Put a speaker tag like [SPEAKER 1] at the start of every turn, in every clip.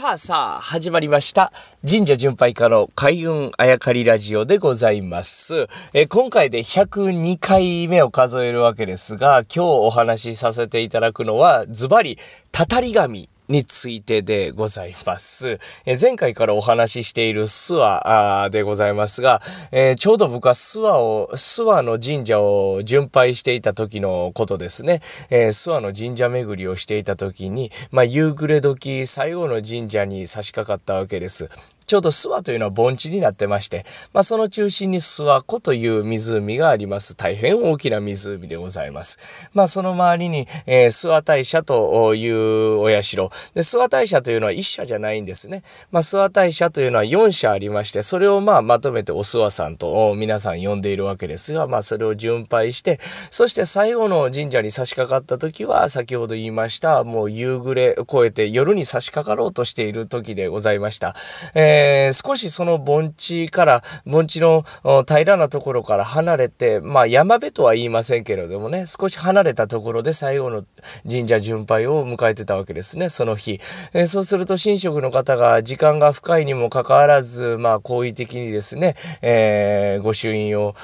[SPEAKER 1] さあさあ、始まりました。神社巡拝家の開運あやかりラジオでございます。え今回で102回目を数えるわけですが、今日お話しさせていただくのは、ズバリ、たたり神についてでございます。え前回からお話ししている諏訪でございますが、えー、ちょうど僕は諏訪を、諏訪の神社を巡拝していた時のことですね。えー、諏訪の神社巡りをしていた時に、まあ、夕暮れ時、最後の神社に差し掛かったわけです。ちょうど諏訪というのは盆地になってまして、まあ、その中心に諏訪湖という湖があります。大変大きな湖でございます。まあ、その周りに、えー、諏訪大社というお社。で、諏訪大社というのは一社じゃないんですね。まあ、諏訪大社というのは4社ありまして、それをまあ、まとめてお諏訪さんと皆さん呼んでいるわけですが、まあ、それを巡拝して、そして最後の神社に差し掛かった時は、先ほど言いました、もう夕暮れ越えて夜に差し掛かろうとしている時でございました。えーえー、少しその盆地から、盆地の平らなところから離れて、まあ山辺とは言いませんけれどもね、少し離れたところで最後の神社巡拝を迎えてたわけですね、その日。えー、そうすると神職の方が時間が深いにもかかわらず、まあ好意的にですね、えー、御朱印を、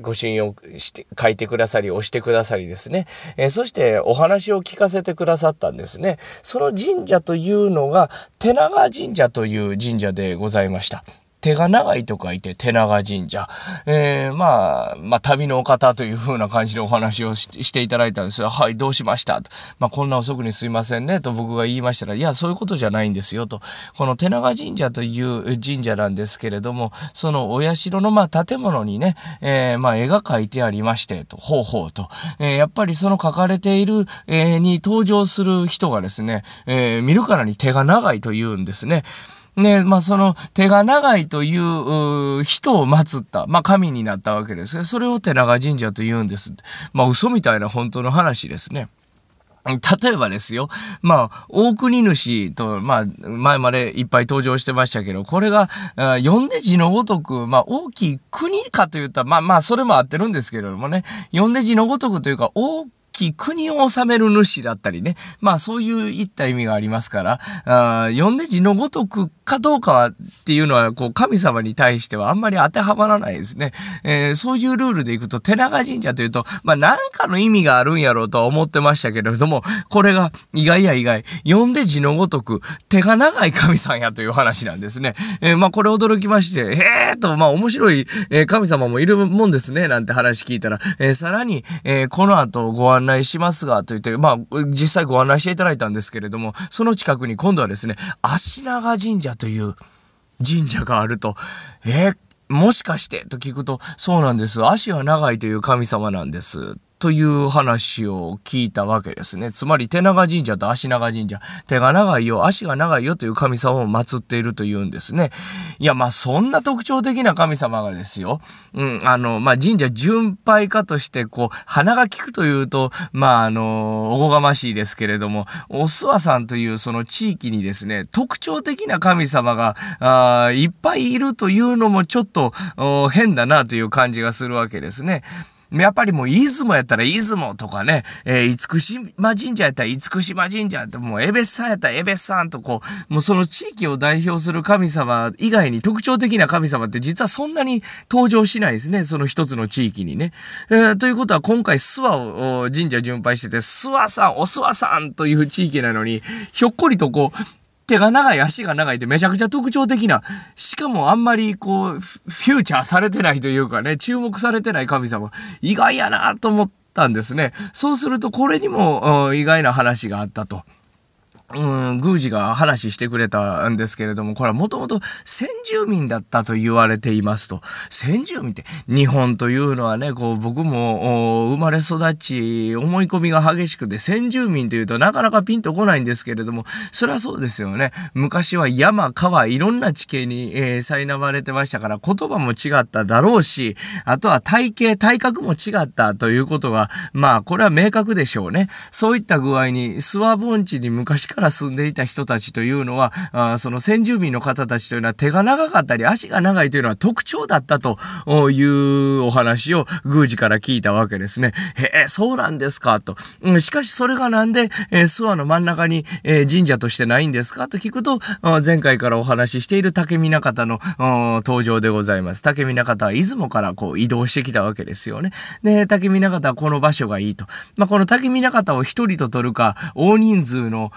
[SPEAKER 1] 御朱印をして書いてくださり、押してくださりですね、え、そしてお話を聞かせてくださったんですね。その神社というのが、長神社という神社でございました。手が長いと書いて手長神社。えー、まあ、まあ、旅のお方という風な感じでお話をしていただいたんですが、はい、どうしました？と。まあ、こんな遅くにすいませんね、と僕が言いましたら、いや、そういうことじゃないんですよ、と。この手長神社という神社なんですけれども、そのお社の、まあ、建物にね、えー、まあ、絵が描いてありまして、と、ほうほうと。えー、やっぱりその書かれている、え、に登場する人がですね、え、見るからに手が長いと言うんですね。ね、まあその手が長いという人を祀った、まあ神になったわけですがそれを手長神社と言うんです。まあ嘘みたいな本当の話ですね。例えばですよ。まあ、大国主と、まあ、前までいっぱい登場してましたけど、これが、読んで字のごとく、まあ、大きい国かといったら、まあまあ、それも合ってるんですけれどもね、読んで字のごとくというか、大きい国を治める主だったりね。まあそういういった意味がありますから、あ読んで字のごとくかどうかはっていうのは、こう神様に対してはあんまり当てはまらないですね。えー、そういうルールでいくと、手長神社というと、まあ何かの意味があるんやろうとは思ってましたけれども、これが意外や意外、読んで字のごとく手が長い神さんやという話なんですね。えー、まあこれ驚きまして、へえと、まあ面白い、え神様もいるもんですね、なんて話聞いたら、えー、さらに、えー、この後ご案内しますが、と言って、まあ、実際ご案内していただいたんですけれども、その近くに今度はですね、足長神社という神社があると、えー、もしかしてと聞くと、そうなんです。足は長いという神様なんです。という話を聞いたわけですね。つまり手長神社と足長神社。手が長いよ、足が長いよという神様を祀っているというんですね。いや、まあそんな特徴的な神様がですよ。うん、あの、まあ神社巡拝家としてこう、鼻が利くというと、まああの、おこがましいですけれども、お諏訪さんというその地域にですね、特徴的な神様があいっぱいいるというのもちょっと変だなという感じがするわけですね。やっぱりもう出雲やったら出雲とかね、えー、厳島神社やったら厳島神社って、もう江別さんやったら江別さんとこう、もうその地域を代表する神様以外に特徴的な神様って実はそんなに登場しないですね。その一つの地域にね。えー、ということは今回諏訪を神社巡拝してて、諏訪さん、お諏訪さんという地域なのに、ひょっこりとこう、手が長い、足が長いってめちゃくちゃ特徴的な、しかもあんまりこう、フューチャーされてないというかね、注目されてない神様、意外やなと思ったんですね。そうするとこれにも意外な話があったと。うん、宮司が話してくれたんですけれども、これはもともと先住民だったと言われていますと。先住民って、日本というのはね、こう僕も生まれ育ち、思い込みが激しくて、先住民というとなかなかピンとこないんですけれども、それはそうですよね。昔は山、川、いろんな地形に、えー、苛まれてましたから、言葉も違っただろうし、あとは体型、体格も違ったということが、まあ、これは明確でしょうね。そういった具合に、諏訪盆地に昔からから住んでいた人たちというのは、あその先住民の方たちというのは手が長かったり足が長いというのは特徴だったというお話を宮司から聞いたわけですね。へえ、そうなんですかと。しかしそれがなんで、えー、諏訪の真ん中に、えー、神社としてないんですかと聞くと、前回からお話ししている竹見方の登場でございます。竹見方は出雲からこう移動してきたわけですよね。で、竹見方はこの場所がいいと。まあ、この竹見方を一人と取るか、大人数の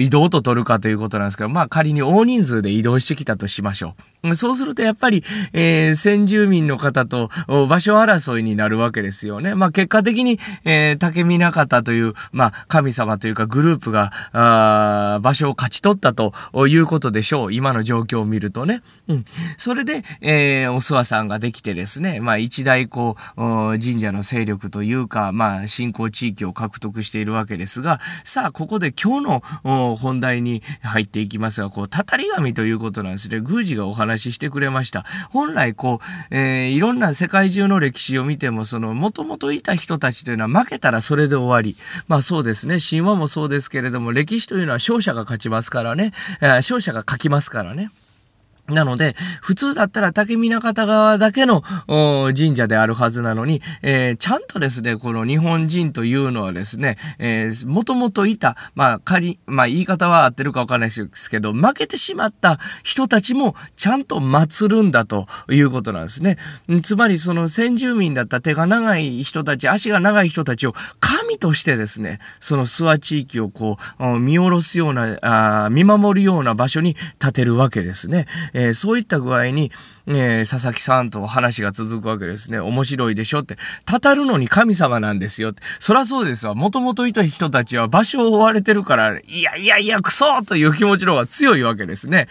[SPEAKER 1] 移動と取るかということなんですけど、まあ仮に大人数で移動してきたとしましょう。そうするとやっぱり、えー、先住民の方と場所争いになるわけですよね。まあ結果的に、えー、竹見方という、まあ神様というかグループが、あ場所を勝ち取ったということでしょう。今の状況を見るとね。うん。それで、えー、お諏訪さんができてですね、まあ一大こう、神社の勢力というか、まあ信仰地域を獲得しているわけですが、さあここで今日の本題に入っていきますが、こう、たたり神ということなんですね。宮司がお話ししてくれました。本来こう、えー、いろんな世界中の歴史を見ても、その、もともといた人たちというのは負けたらそれで終わり。まあそうですね。神話もそうですけれども、歴史というのは勝者が勝ちますからね。えー、勝者が書きますからね。なので、普通だったら竹見方側だけの神社であるはずなのに、えー、ちゃんとですね、この日本人というのはですね、えー、もともといた、まあ仮、まあ言い方は合ってるかわかんないですけど、負けてしまった人たちもちゃんと祀るんだということなんですね。つまりその先住民だった手が長い人たち、足が長い人たちを神としてですね、その諏訪地域をこう、見下ろすような、あ見守るような場所に建てるわけですね。えー、そういった具合に、えー、佐々木さんと話が続くわけですね。面白いでしょって。たたるのに神様なんですよって。そらそうですわ。もともといた人たちは場所を追われてるから、いやいやいや、クソという気持ちの方が強いわけですね。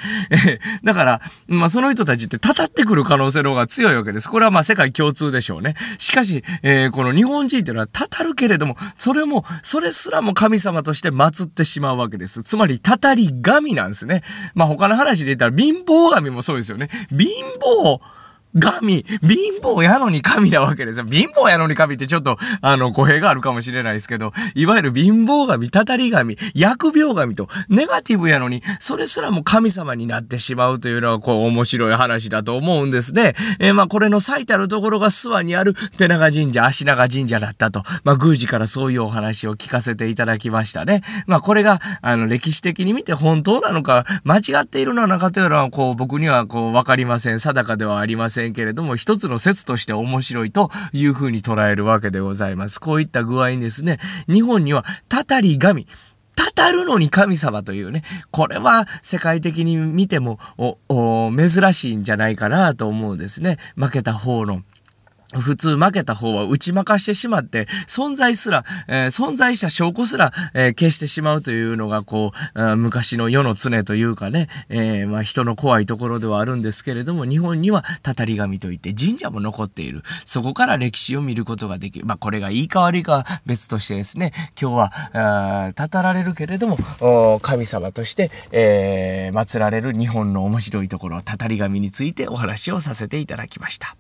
[SPEAKER 1] え だから、まあその人たちってたたってくる可能性の方が強いわけです。これはまあ世界共通でしょうね。しかし、えー、この日本人っていうのはたたるけれども、それも、それすらも神様として祀ってしまうわけです。つまり、たたり神なんですね。まあ他の話で言ったら貧乏神もそうですよね。貧乏神、貧乏やのに神なわけですよ。貧乏やのに神ってちょっと、あの、語弊があるかもしれないですけど、いわゆる貧乏神、たたり神、疫病神と、ネガティブやのに、それすらも神様になってしまうというのは、こう、面白い話だと思うんですね。えー、まあ、これの最たるところが諏訪にある手長神社、足長神社だったと、まあ、宮司からそういうお話を聞かせていただきましたね。まあ、これが、あの、歴史的に見て本当なのか、間違っているのかというのは、こう、僕には、こう、わかりません。定かではありません。せんけれども、一つの説として面白いというふうに捉えるわけでございます。こういった具合にですね、日本にはたたり神、たたるのに神様というね、これは世界的に見ても、珍しいんじゃないかなと思うんですね。負けた方の。普通負けた方は打ち負かしてしまって、存在すら、えー、存在した証拠すら、えー、消してしまうというのが、こう、昔の世の常というかね、えー、まあ人の怖いところではあるんですけれども、日本にはたたり神といって神社も残っている。そこから歴史を見ることができる。まあこれがいいか悪いかは別としてですね、今日は、たたられるけれども、神様として、えー、祀られる日本の面白いところ、たたり神についてお話をさせていただきました。